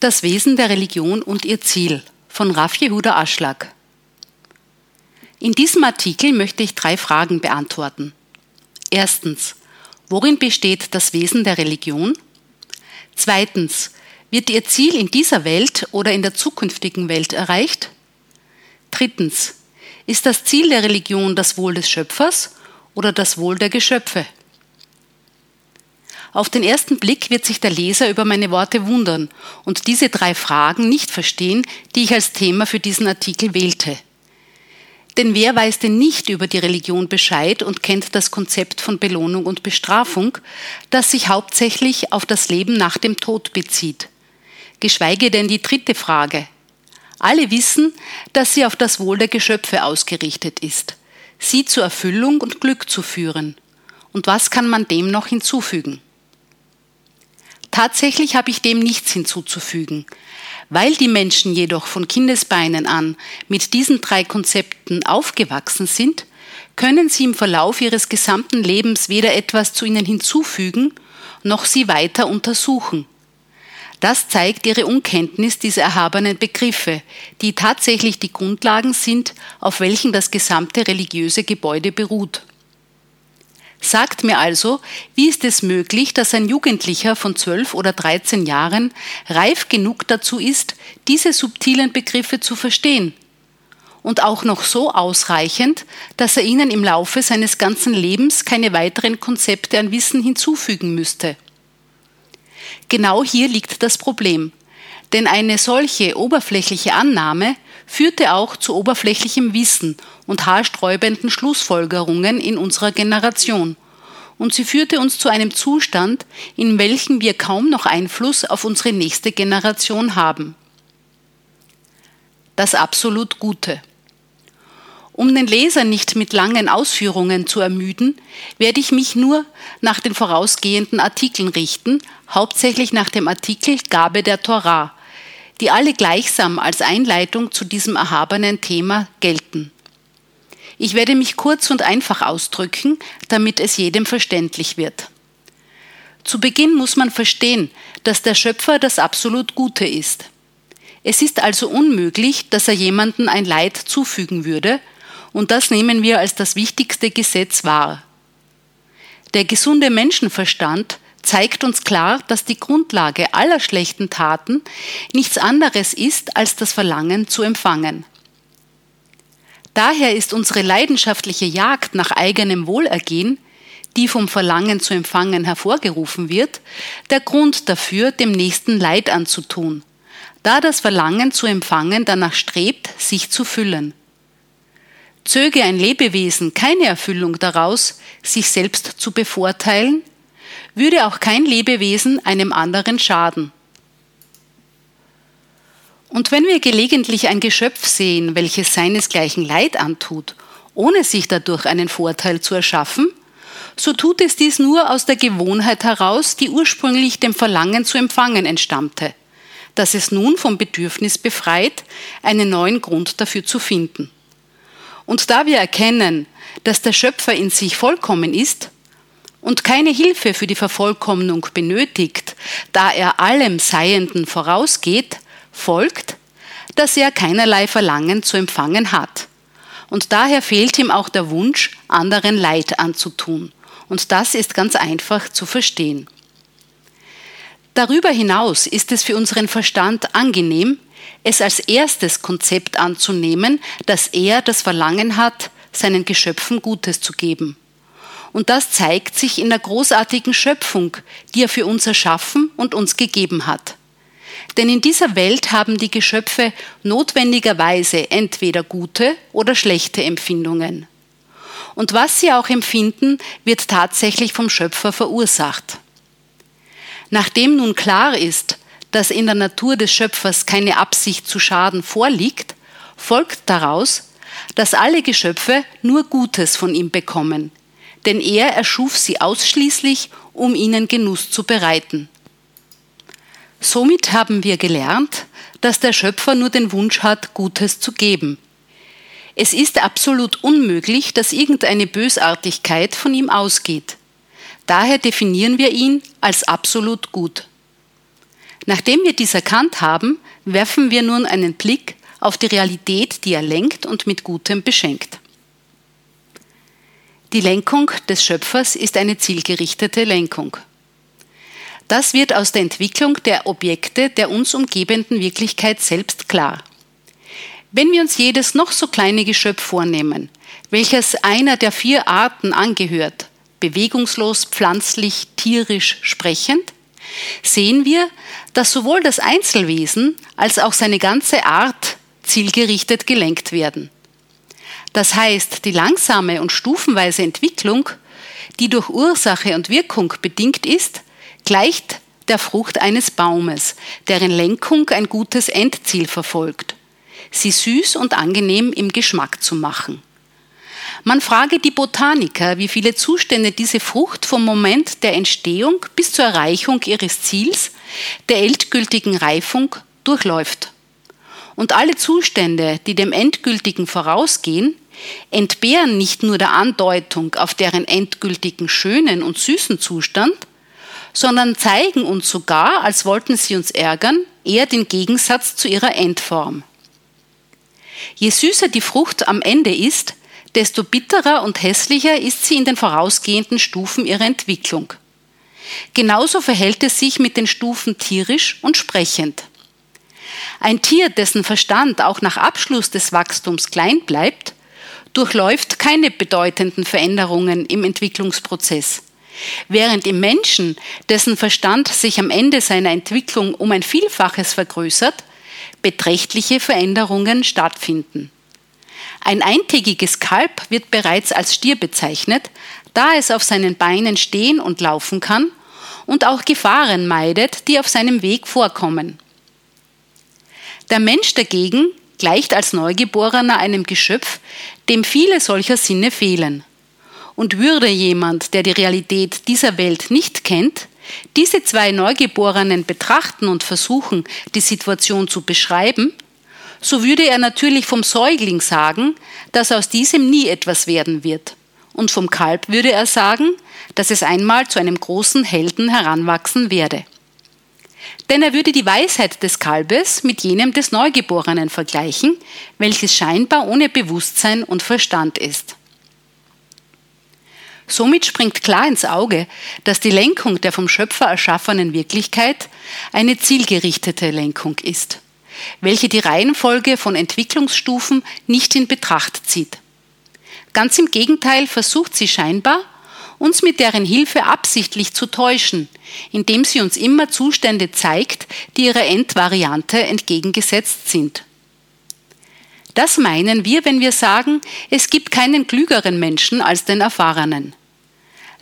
Das Wesen der Religion und ihr Ziel von Raf Jehuda Aschlag. In diesem Artikel möchte ich drei Fragen beantworten. Erstens, worin besteht das Wesen der Religion? Zweitens, wird ihr Ziel in dieser Welt oder in der zukünftigen Welt erreicht? Drittens, ist das Ziel der Religion das Wohl des Schöpfers oder das Wohl der Geschöpfe? Auf den ersten Blick wird sich der Leser über meine Worte wundern und diese drei Fragen nicht verstehen, die ich als Thema für diesen Artikel wählte. Denn wer weiß denn nicht über die Religion Bescheid und kennt das Konzept von Belohnung und Bestrafung, das sich hauptsächlich auf das Leben nach dem Tod bezieht? Geschweige denn die dritte Frage. Alle wissen, dass sie auf das Wohl der Geschöpfe ausgerichtet ist, sie zur Erfüllung und Glück zu führen. Und was kann man dem noch hinzufügen? Tatsächlich habe ich dem nichts hinzuzufügen. Weil die Menschen jedoch von Kindesbeinen an mit diesen drei Konzepten aufgewachsen sind, können sie im Verlauf ihres gesamten Lebens weder etwas zu ihnen hinzufügen, noch sie weiter untersuchen. Das zeigt ihre Unkenntnis dieser erhabenen Begriffe, die tatsächlich die Grundlagen sind, auf welchen das gesamte religiöse Gebäude beruht. Sagt mir also, wie ist es möglich, dass ein Jugendlicher von zwölf oder dreizehn Jahren reif genug dazu ist, diese subtilen Begriffe zu verstehen? Und auch noch so ausreichend, dass er ihnen im Laufe seines ganzen Lebens keine weiteren Konzepte an Wissen hinzufügen müsste. Genau hier liegt das Problem. Denn eine solche oberflächliche Annahme führte auch zu oberflächlichem Wissen und haarsträubenden Schlussfolgerungen in unserer Generation. Und sie führte uns zu einem Zustand, in welchem wir kaum noch Einfluss auf unsere nächste Generation haben. Das absolut Gute. Um den Leser nicht mit langen Ausführungen zu ermüden, werde ich mich nur nach den vorausgehenden Artikeln richten, hauptsächlich nach dem Artikel Gabe der Torah, die alle gleichsam als Einleitung zu diesem erhabenen Thema gelten. Ich werde mich kurz und einfach ausdrücken, damit es jedem verständlich wird. Zu Beginn muss man verstehen, dass der Schöpfer das absolut Gute ist. Es ist also unmöglich, dass er jemanden ein Leid zufügen würde, und das nehmen wir als das wichtigste Gesetz wahr. Der gesunde Menschenverstand zeigt uns klar, dass die Grundlage aller schlechten Taten nichts anderes ist als das Verlangen zu empfangen. Daher ist unsere leidenschaftliche Jagd nach eigenem Wohlergehen, die vom Verlangen zu empfangen hervorgerufen wird, der Grund dafür, dem Nächsten Leid anzutun, da das Verlangen zu empfangen danach strebt, sich zu füllen. Zöge ein Lebewesen keine Erfüllung daraus, sich selbst zu bevorteilen, würde auch kein Lebewesen einem anderen schaden. Und wenn wir gelegentlich ein Geschöpf sehen, welches seinesgleichen Leid antut, ohne sich dadurch einen Vorteil zu erschaffen, so tut es dies nur aus der Gewohnheit heraus, die ursprünglich dem Verlangen zu empfangen entstammte, dass es nun vom Bedürfnis befreit, einen neuen Grund dafür zu finden. Und da wir erkennen, dass der Schöpfer in sich vollkommen ist, und keine Hilfe für die Vervollkommnung benötigt, da er allem Seienden vorausgeht, folgt, dass er keinerlei Verlangen zu empfangen hat. Und daher fehlt ihm auch der Wunsch, anderen Leid anzutun. Und das ist ganz einfach zu verstehen. Darüber hinaus ist es für unseren Verstand angenehm, es als erstes Konzept anzunehmen, dass er das Verlangen hat, seinen Geschöpfen Gutes zu geben. Und das zeigt sich in der großartigen Schöpfung, die er für uns erschaffen und uns gegeben hat. Denn in dieser Welt haben die Geschöpfe notwendigerweise entweder gute oder schlechte Empfindungen. Und was sie auch empfinden, wird tatsächlich vom Schöpfer verursacht. Nachdem nun klar ist, dass in der Natur des Schöpfers keine Absicht zu schaden vorliegt, folgt daraus, dass alle Geschöpfe nur Gutes von ihm bekommen, denn er erschuf sie ausschließlich, um ihnen Genuss zu bereiten. Somit haben wir gelernt, dass der Schöpfer nur den Wunsch hat, Gutes zu geben. Es ist absolut unmöglich, dass irgendeine Bösartigkeit von ihm ausgeht. Daher definieren wir ihn als absolut gut. Nachdem wir dies erkannt haben, werfen wir nun einen Blick auf die Realität, die er lenkt und mit Gutem beschenkt. Die Lenkung des Schöpfers ist eine zielgerichtete Lenkung. Das wird aus der Entwicklung der Objekte der uns umgebenden Wirklichkeit selbst klar. Wenn wir uns jedes noch so kleine Geschöpf vornehmen, welches einer der vier Arten angehört, bewegungslos, pflanzlich, tierisch, sprechend, sehen wir, dass sowohl das Einzelwesen als auch seine ganze Art zielgerichtet gelenkt werden. Das heißt, die langsame und stufenweise Entwicklung, die durch Ursache und Wirkung bedingt ist, gleicht der Frucht eines Baumes, deren Lenkung ein gutes Endziel verfolgt, sie süß und angenehm im Geschmack zu machen. Man frage die Botaniker, wie viele Zustände diese Frucht vom Moment der Entstehung bis zur Erreichung ihres Ziels, der endgültigen Reifung, durchläuft. Und alle Zustände, die dem endgültigen vorausgehen, entbehren nicht nur der Andeutung auf deren endgültigen schönen und süßen Zustand, sondern zeigen uns sogar, als wollten sie uns ärgern, eher den Gegensatz zu ihrer Endform. Je süßer die Frucht am Ende ist, desto bitterer und hässlicher ist sie in den vorausgehenden Stufen ihrer Entwicklung. Genauso verhält es sich mit den Stufen tierisch und sprechend. Ein Tier, dessen Verstand auch nach Abschluss des Wachstums klein bleibt, durchläuft keine bedeutenden Veränderungen im Entwicklungsprozess. Während im Menschen, dessen Verstand sich am Ende seiner Entwicklung um ein Vielfaches vergrößert, beträchtliche Veränderungen stattfinden. Ein eintägiges Kalb wird bereits als Stier bezeichnet, da es auf seinen Beinen stehen und laufen kann und auch Gefahren meidet, die auf seinem Weg vorkommen. Der Mensch dagegen gleicht als Neugeborener einem Geschöpf, dem viele solcher Sinne fehlen. Und würde jemand, der die Realität dieser Welt nicht kennt, diese zwei Neugeborenen betrachten und versuchen, die Situation zu beschreiben, so würde er natürlich vom Säugling sagen, dass aus diesem nie etwas werden wird. Und vom Kalb würde er sagen, dass es einmal zu einem großen Helden heranwachsen werde. Denn er würde die Weisheit des Kalbes mit jenem des Neugeborenen vergleichen, welches scheinbar ohne Bewusstsein und Verstand ist. Somit springt klar ins Auge, dass die Lenkung der vom Schöpfer erschaffenen Wirklichkeit eine zielgerichtete Lenkung ist welche die Reihenfolge von Entwicklungsstufen nicht in Betracht zieht. Ganz im Gegenteil versucht sie scheinbar, uns mit deren Hilfe absichtlich zu täuschen, indem sie uns immer Zustände zeigt, die ihrer Endvariante entgegengesetzt sind. Das meinen wir, wenn wir sagen, es gibt keinen klügeren Menschen als den Erfahrenen.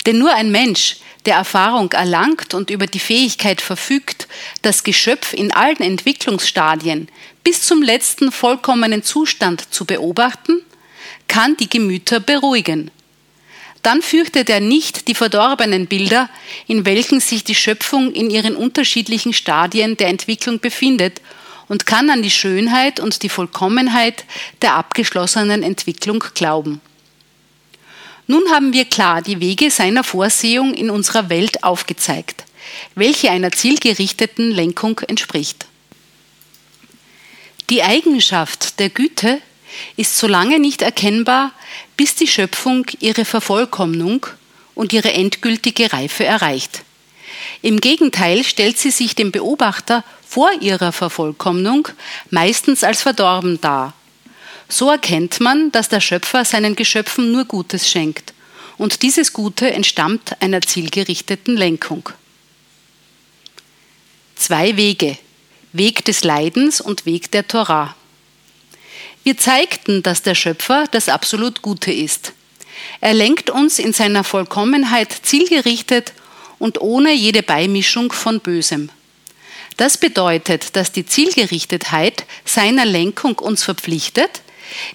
Denn nur ein Mensch, der Erfahrung erlangt und über die Fähigkeit verfügt, das Geschöpf in allen Entwicklungsstadien bis zum letzten vollkommenen Zustand zu beobachten, kann die Gemüter beruhigen. Dann fürchtet er nicht die verdorbenen Bilder, in welchen sich die Schöpfung in ihren unterschiedlichen Stadien der Entwicklung befindet, und kann an die Schönheit und die Vollkommenheit der abgeschlossenen Entwicklung glauben. Nun haben wir klar die Wege seiner Vorsehung in unserer Welt aufgezeigt, welche einer zielgerichteten Lenkung entspricht. Die Eigenschaft der Güte ist so lange nicht erkennbar, bis die Schöpfung ihre Vervollkommnung und ihre endgültige Reife erreicht. Im Gegenteil stellt sie sich dem Beobachter vor ihrer Vervollkommnung meistens als verdorben dar so erkennt man, dass der Schöpfer seinen Geschöpfen nur Gutes schenkt. Und dieses Gute entstammt einer zielgerichteten Lenkung. Zwei Wege. Weg des Leidens und Weg der Torah. Wir zeigten, dass der Schöpfer das absolut Gute ist. Er lenkt uns in seiner Vollkommenheit zielgerichtet und ohne jede Beimischung von Bösem. Das bedeutet, dass die Zielgerichtetheit seiner Lenkung uns verpflichtet,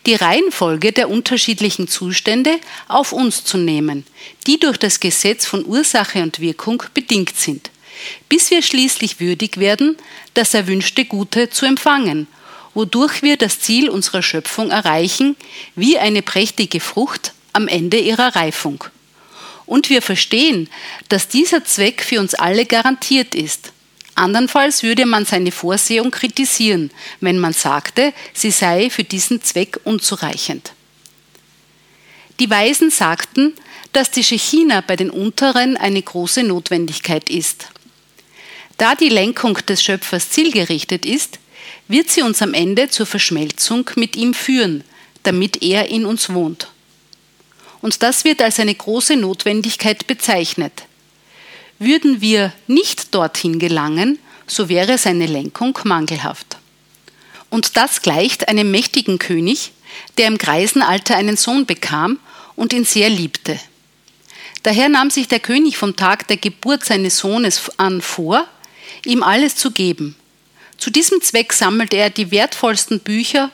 die Reihenfolge der unterschiedlichen Zustände auf uns zu nehmen, die durch das Gesetz von Ursache und Wirkung bedingt sind, bis wir schließlich würdig werden, das erwünschte Gute zu empfangen, wodurch wir das Ziel unserer Schöpfung erreichen, wie eine prächtige Frucht am Ende ihrer Reifung. Und wir verstehen, dass dieser Zweck für uns alle garantiert ist. Andernfalls würde man seine Vorsehung kritisieren, wenn man sagte, sie sei für diesen Zweck unzureichend. Die Weisen sagten, dass die Shechina bei den Unteren eine große Notwendigkeit ist. Da die Lenkung des Schöpfers zielgerichtet ist, wird sie uns am Ende zur Verschmelzung mit ihm führen, damit er in uns wohnt. Und das wird als eine große Notwendigkeit bezeichnet. Würden wir nicht dorthin gelangen, so wäre seine Lenkung mangelhaft. Und das gleicht einem mächtigen König, der im Greisenalter einen Sohn bekam und ihn sehr liebte. Daher nahm sich der König vom Tag der Geburt seines Sohnes an vor, ihm alles zu geben. Zu diesem Zweck sammelte er die wertvollsten Bücher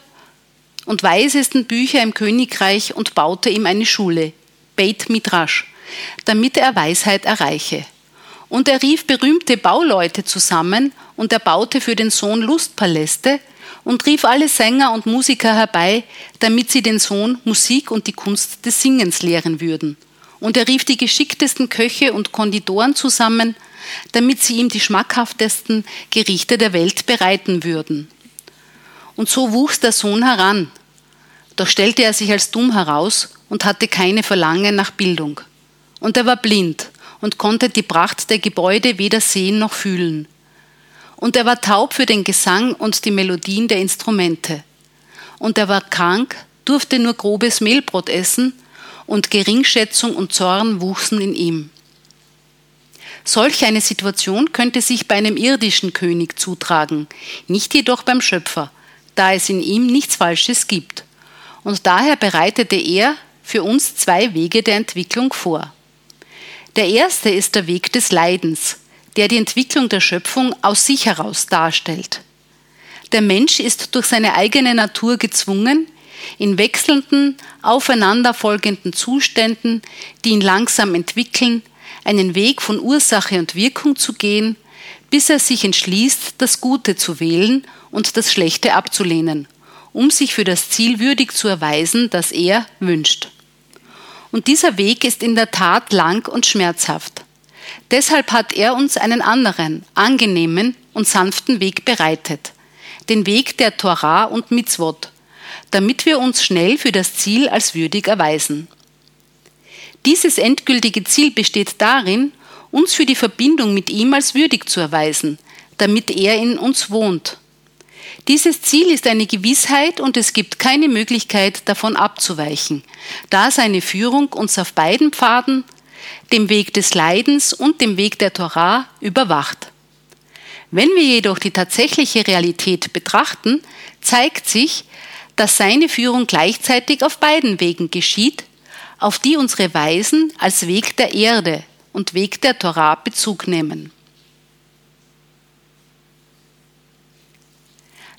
und weisesten Bücher im Königreich und baute ihm eine Schule, Beit Midrash, damit er Weisheit erreiche. Und er rief berühmte Bauleute zusammen und er baute für den Sohn Lustpaläste und rief alle Sänger und Musiker herbei, damit sie den Sohn Musik und die Kunst des Singens lehren würden und er rief die geschicktesten Köche und Konditoren zusammen, damit sie ihm die schmackhaftesten Gerichte der Welt bereiten würden. Und so wuchs der Sohn heran, doch stellte er sich als dumm heraus und hatte keine Verlangen nach Bildung. Und er war blind und konnte die Pracht der Gebäude weder sehen noch fühlen. Und er war taub für den Gesang und die Melodien der Instrumente. Und er war krank, durfte nur grobes Mehlbrot essen und Geringschätzung und Zorn wuchsen in ihm. Solch eine Situation könnte sich bei einem irdischen König zutragen, nicht jedoch beim Schöpfer, da es in ihm nichts Falsches gibt. Und daher bereitete er für uns zwei Wege der Entwicklung vor. Der erste ist der Weg des Leidens, der die Entwicklung der Schöpfung aus sich heraus darstellt. Der Mensch ist durch seine eigene Natur gezwungen, in wechselnden, aufeinanderfolgenden Zuständen, die ihn langsam entwickeln, einen Weg von Ursache und Wirkung zu gehen, bis er sich entschließt, das Gute zu wählen und das Schlechte abzulehnen, um sich für das Ziel würdig zu erweisen, das er wünscht. Und dieser Weg ist in der Tat lang und schmerzhaft. Deshalb hat er uns einen anderen, angenehmen und sanften Weg bereitet, den Weg der Torah und Mitzvot, damit wir uns schnell für das Ziel als würdig erweisen. Dieses endgültige Ziel besteht darin, uns für die Verbindung mit ihm als würdig zu erweisen, damit er in uns wohnt. Dieses Ziel ist eine Gewissheit und es gibt keine Möglichkeit davon abzuweichen, da seine Führung uns auf beiden Pfaden, dem Weg des Leidens und dem Weg der Torah, überwacht. Wenn wir jedoch die tatsächliche Realität betrachten, zeigt sich, dass seine Führung gleichzeitig auf beiden Wegen geschieht, auf die unsere Weisen als Weg der Erde und Weg der Torah Bezug nehmen.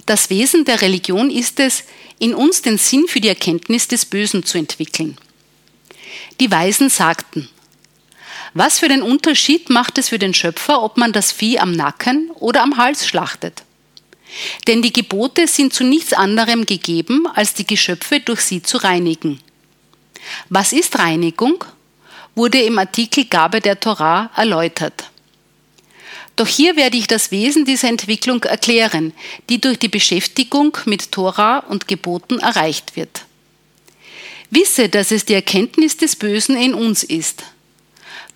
Das Wesen der Religion ist es, in uns den Sinn für die Erkenntnis des Bösen zu entwickeln. Die Weisen sagten, was für den Unterschied macht es für den Schöpfer, ob man das Vieh am Nacken oder am Hals schlachtet? Denn die Gebote sind zu nichts anderem gegeben, als die Geschöpfe durch sie zu reinigen. Was ist Reinigung? wurde im Artikel Gabe der Torah erläutert. Doch hier werde ich das Wesen dieser Entwicklung erklären, die durch die Beschäftigung mit Torah und Geboten erreicht wird. Wisse, dass es die Erkenntnis des Bösen in uns ist.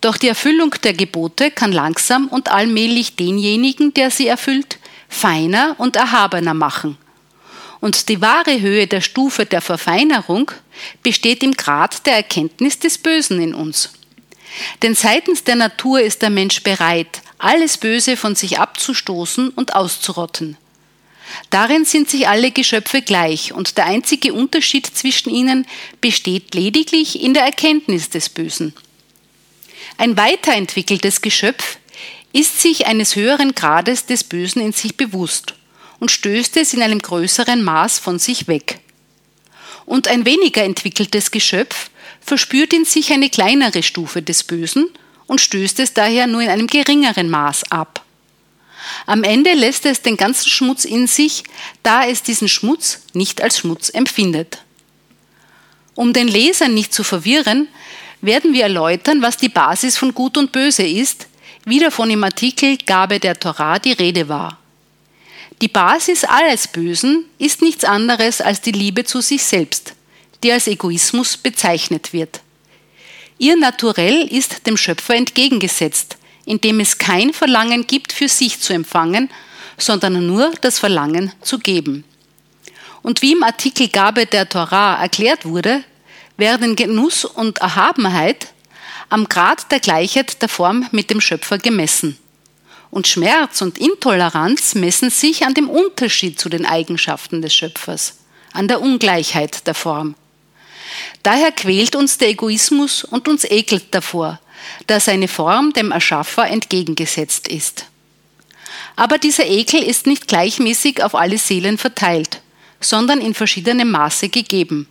Doch die Erfüllung der Gebote kann langsam und allmählich denjenigen, der sie erfüllt, feiner und erhabener machen. Und die wahre Höhe der Stufe der Verfeinerung besteht im Grad der Erkenntnis des Bösen in uns. Denn seitens der Natur ist der Mensch bereit, alles Böse von sich abzustoßen und auszurotten. Darin sind sich alle Geschöpfe gleich und der einzige Unterschied zwischen ihnen besteht lediglich in der Erkenntnis des Bösen. Ein weiterentwickeltes Geschöpf ist sich eines höheren Grades des Bösen in sich bewusst und stößt es in einem größeren Maß von sich weg. Und ein weniger entwickeltes Geschöpf verspürt in sich eine kleinere Stufe des Bösen und stößt es daher nur in einem geringeren Maß ab. Am Ende lässt es den ganzen Schmutz in sich, da es diesen Schmutz nicht als Schmutz empfindet. Um den Leser nicht zu verwirren, werden wir erläutern, was die Basis von Gut und Böse ist, wie davon im Artikel Gabe der Torah die Rede war. Die Basis alles Bösen ist nichts anderes als die Liebe zu sich selbst, die als Egoismus bezeichnet wird. Ihr Naturell ist dem Schöpfer entgegengesetzt, indem es kein Verlangen gibt, für sich zu empfangen, sondern nur das Verlangen zu geben. Und wie im Artikel Gabe der Torah erklärt wurde, werden Genuss und Erhabenheit am Grad der Gleichheit der Form mit dem Schöpfer gemessen. Und Schmerz und Intoleranz messen sich an dem Unterschied zu den Eigenschaften des Schöpfers, an der Ungleichheit der Form. Daher quält uns der Egoismus und uns ekelt davor, da seine Form dem Erschaffer entgegengesetzt ist. Aber dieser Ekel ist nicht gleichmäßig auf alle Seelen verteilt, sondern in verschiedenem Maße gegeben.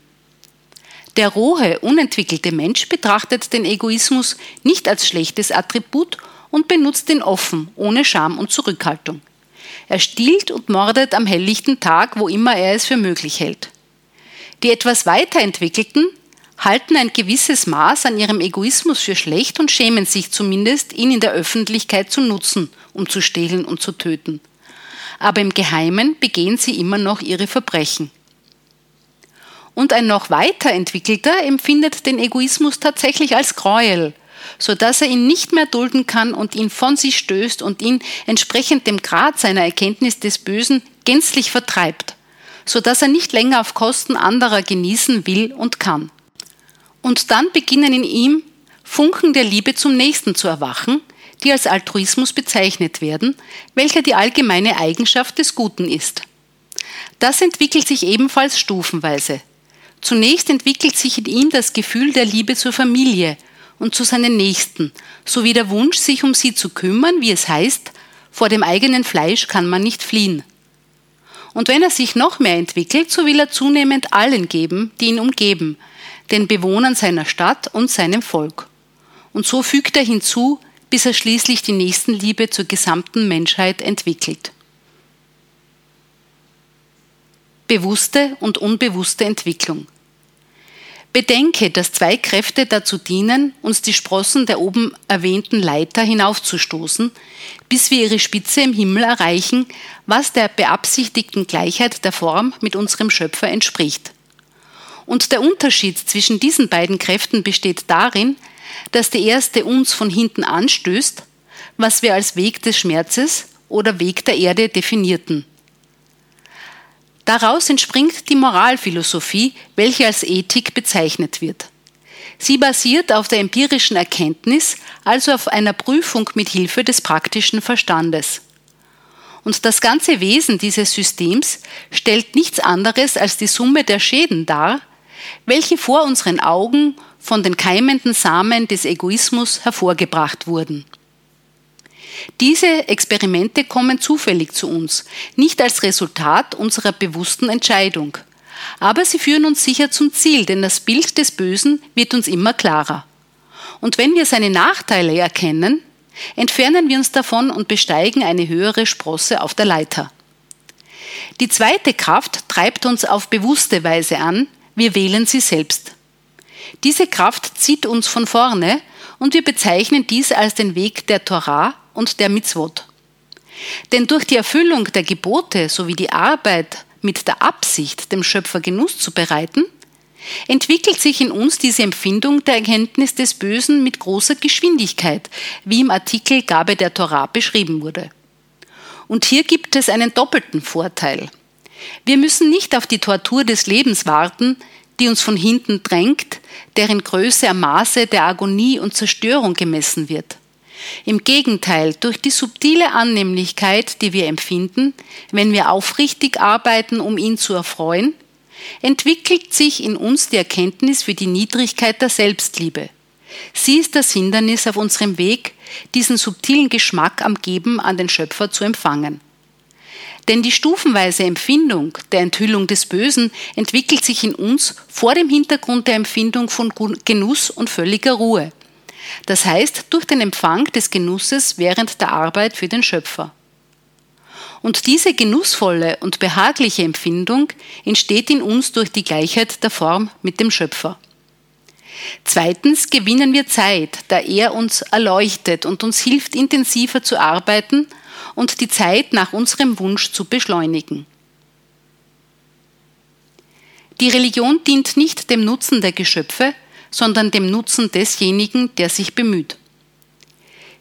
Der rohe, unentwickelte Mensch betrachtet den Egoismus nicht als schlechtes Attribut und benutzt ihn offen, ohne Scham und Zurückhaltung. Er stiehlt und mordet am helllichten Tag, wo immer er es für möglich hält. Die etwas weiterentwickelten halten ein gewisses Maß an ihrem Egoismus für schlecht und schämen sich zumindest, ihn in der Öffentlichkeit zu nutzen, um zu stehlen und zu töten. Aber im Geheimen begehen sie immer noch ihre Verbrechen. Und ein noch weiterentwickelter empfindet den Egoismus tatsächlich als Gräuel, so dass er ihn nicht mehr dulden kann und ihn von sich stößt und ihn entsprechend dem Grad seiner Erkenntnis des Bösen gänzlich vertreibt, so dass er nicht länger auf Kosten anderer genießen will und kann. Und dann beginnen in ihm Funken der Liebe zum Nächsten zu erwachen, die als Altruismus bezeichnet werden, welcher die allgemeine Eigenschaft des Guten ist. Das entwickelt sich ebenfalls stufenweise. Zunächst entwickelt sich in ihm das Gefühl der Liebe zur Familie und zu seinen Nächsten, sowie der Wunsch, sich um sie zu kümmern, wie es heißt, vor dem eigenen Fleisch kann man nicht fliehen. Und wenn er sich noch mehr entwickelt, so will er zunehmend allen geben, die ihn umgeben, den Bewohnern seiner Stadt und seinem Volk. Und so fügt er hinzu, bis er schließlich die Nächstenliebe zur gesamten Menschheit entwickelt. Bewusste und unbewusste Entwicklung. Bedenke, dass zwei Kräfte dazu dienen, uns die Sprossen der oben erwähnten Leiter hinaufzustoßen, bis wir ihre Spitze im Himmel erreichen, was der beabsichtigten Gleichheit der Form mit unserem Schöpfer entspricht. Und der Unterschied zwischen diesen beiden Kräften besteht darin, dass die erste uns von hinten anstößt, was wir als Weg des Schmerzes oder Weg der Erde definierten. Daraus entspringt die Moralphilosophie, welche als Ethik bezeichnet wird. Sie basiert auf der empirischen Erkenntnis, also auf einer Prüfung mit Hilfe des praktischen Verstandes. Und das ganze Wesen dieses Systems stellt nichts anderes als die Summe der Schäden dar, welche vor unseren Augen von den keimenden Samen des Egoismus hervorgebracht wurden. Diese Experimente kommen zufällig zu uns, nicht als Resultat unserer bewussten Entscheidung. Aber sie führen uns sicher zum Ziel, denn das Bild des Bösen wird uns immer klarer. Und wenn wir seine Nachteile erkennen, entfernen wir uns davon und besteigen eine höhere Sprosse auf der Leiter. Die zweite Kraft treibt uns auf bewusste Weise an, wir wählen sie selbst. Diese Kraft zieht uns von vorne und wir bezeichnen dies als den Weg der Torah und der Mitzvot. Denn durch die Erfüllung der Gebote sowie die Arbeit mit der Absicht, dem Schöpfer Genuss zu bereiten, entwickelt sich in uns diese Empfindung der Erkenntnis des Bösen mit großer Geschwindigkeit, wie im Artikel Gabe der Torah beschrieben wurde. Und hier gibt es einen doppelten Vorteil. Wir müssen nicht auf die Tortur des Lebens warten, die uns von hinten drängt, deren Größe am Maße der Agonie und Zerstörung gemessen wird. Im Gegenteil, durch die subtile Annehmlichkeit, die wir empfinden, wenn wir aufrichtig arbeiten, um ihn zu erfreuen, entwickelt sich in uns die Erkenntnis für die Niedrigkeit der Selbstliebe. Sie ist das Hindernis auf unserem Weg, diesen subtilen Geschmack am Geben an den Schöpfer zu empfangen. Denn die stufenweise Empfindung der Enthüllung des Bösen entwickelt sich in uns vor dem Hintergrund der Empfindung von Genuss und völliger Ruhe. Das heißt, durch den Empfang des Genusses während der Arbeit für den Schöpfer. Und diese genussvolle und behagliche Empfindung entsteht in uns durch die Gleichheit der Form mit dem Schöpfer. Zweitens gewinnen wir Zeit, da er uns erleuchtet und uns hilft, intensiver zu arbeiten und die Zeit nach unserem Wunsch zu beschleunigen. Die Religion dient nicht dem Nutzen der Geschöpfe, sondern dem Nutzen desjenigen, der sich bemüht.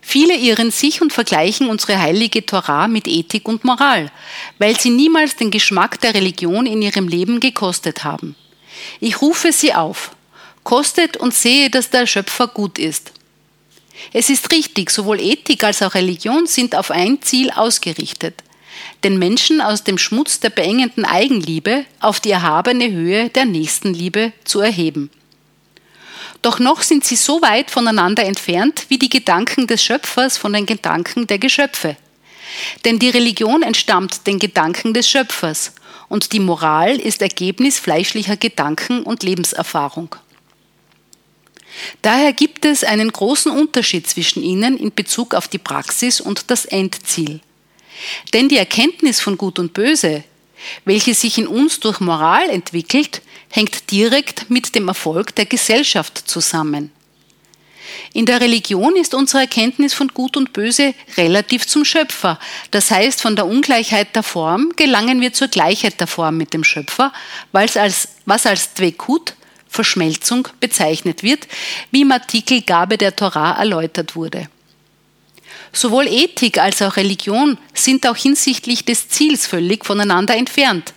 Viele irren sich und vergleichen unsere heilige Torah mit Ethik und Moral, weil sie niemals den Geschmack der Religion in ihrem Leben gekostet haben. Ich rufe sie auf, kostet und sehe, dass der Schöpfer gut ist. Es ist richtig, sowohl Ethik als auch Religion sind auf ein Ziel ausgerichtet, den Menschen aus dem Schmutz der beengenden Eigenliebe auf die erhabene Höhe der Nächstenliebe zu erheben. Doch noch sind sie so weit voneinander entfernt wie die Gedanken des Schöpfers von den Gedanken der Geschöpfe. Denn die Religion entstammt den Gedanken des Schöpfers und die Moral ist Ergebnis fleischlicher Gedanken und Lebenserfahrung. Daher gibt es einen großen Unterschied zwischen ihnen in Bezug auf die Praxis und das Endziel. Denn die Erkenntnis von Gut und Böse, welche sich in uns durch Moral entwickelt, hängt direkt mit dem Erfolg der Gesellschaft zusammen. In der Religion ist unsere Erkenntnis von Gut und Böse relativ zum Schöpfer. Das heißt, von der Ungleichheit der Form gelangen wir zur Gleichheit der Form mit dem Schöpfer, als, was als Dvekut, Verschmelzung, bezeichnet wird, wie im Artikel Gabe der Torah erläutert wurde. Sowohl Ethik als auch Religion sind auch hinsichtlich des Ziels völlig voneinander entfernt.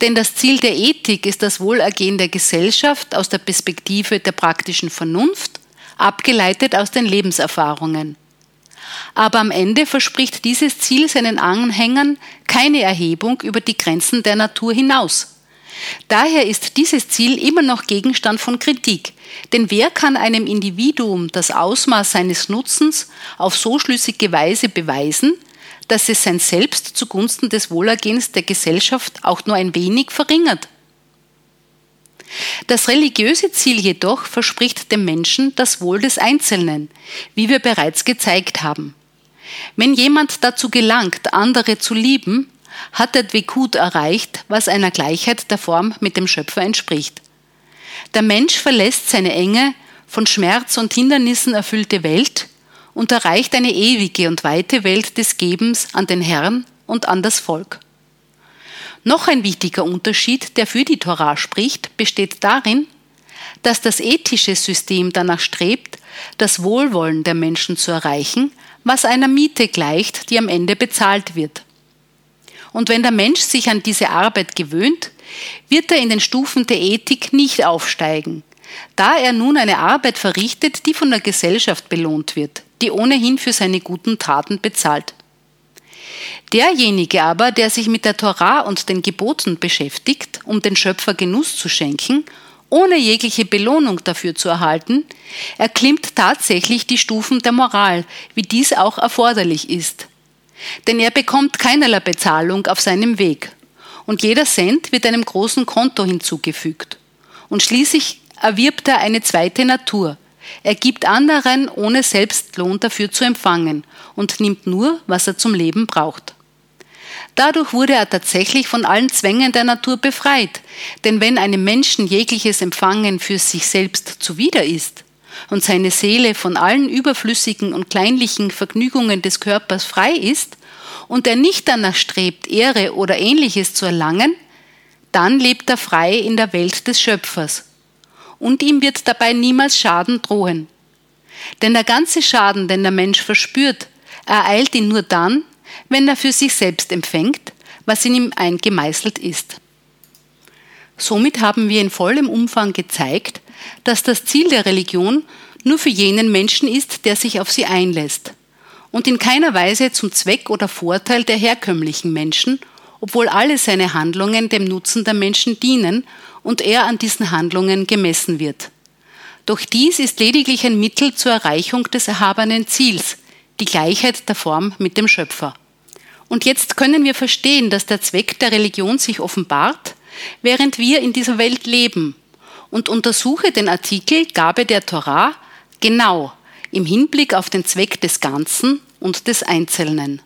Denn das Ziel der Ethik ist das Wohlergehen der Gesellschaft aus der Perspektive der praktischen Vernunft, abgeleitet aus den Lebenserfahrungen. Aber am Ende verspricht dieses Ziel seinen Anhängern keine Erhebung über die Grenzen der Natur hinaus. Daher ist dieses Ziel immer noch Gegenstand von Kritik, denn wer kann einem Individuum das Ausmaß seines Nutzens auf so schlüssige Weise beweisen, dass es sein Selbst zugunsten des Wohlergehens der Gesellschaft auch nur ein wenig verringert? Das religiöse Ziel jedoch verspricht dem Menschen das Wohl des Einzelnen, wie wir bereits gezeigt haben. Wenn jemand dazu gelangt, andere zu lieben, hat der Dvekut erreicht, was einer Gleichheit der Form mit dem Schöpfer entspricht. Der Mensch verlässt seine enge, von Schmerz und Hindernissen erfüllte Welt und erreicht eine ewige und weite Welt des Gebens an den Herrn und an das Volk. Noch ein wichtiger Unterschied, der für die Torah spricht, besteht darin, dass das ethische System danach strebt, das Wohlwollen der Menschen zu erreichen, was einer Miete gleicht, die am Ende bezahlt wird. Und wenn der Mensch sich an diese Arbeit gewöhnt, wird er in den Stufen der Ethik nicht aufsteigen, da er nun eine Arbeit verrichtet, die von der Gesellschaft belohnt wird, die ohnehin für seine guten Taten bezahlt. Derjenige aber, der sich mit der Torah und den Geboten beschäftigt, um den Schöpfer Genuss zu schenken, ohne jegliche Belohnung dafür zu erhalten, erklimmt tatsächlich die Stufen der Moral, wie dies auch erforderlich ist. Denn er bekommt keinerlei Bezahlung auf seinem Weg. Und jeder Cent wird einem großen Konto hinzugefügt. Und schließlich erwirbt er eine zweite Natur. Er gibt anderen, ohne Selbstlohn dafür zu empfangen und nimmt nur, was er zum Leben braucht. Dadurch wurde er tatsächlich von allen Zwängen der Natur befreit, denn wenn einem Menschen jegliches Empfangen für sich selbst zuwider ist, und seine Seele von allen überflüssigen und kleinlichen Vergnügungen des Körpers frei ist und er nicht danach strebt, Ehre oder ähnliches zu erlangen, dann lebt er frei in der Welt des Schöpfers. Und ihm wird dabei niemals Schaden drohen. Denn der ganze Schaden, den der Mensch verspürt, ereilt ihn nur dann, wenn er für sich selbst empfängt, was in ihm eingemeißelt ist. Somit haben wir in vollem Umfang gezeigt, dass das Ziel der Religion nur für jenen Menschen ist, der sich auf sie einlässt und in keiner Weise zum Zweck oder Vorteil der herkömmlichen Menschen, obwohl alle seine Handlungen dem Nutzen der Menschen dienen und er an diesen Handlungen gemessen wird. Doch dies ist lediglich ein Mittel zur Erreichung des erhabenen Ziels, die Gleichheit der Form mit dem Schöpfer. Und jetzt können wir verstehen, dass der Zweck der Religion sich offenbart, während wir in dieser Welt leben und untersuche den Artikel Gabe der Torah genau im Hinblick auf den Zweck des Ganzen und des Einzelnen.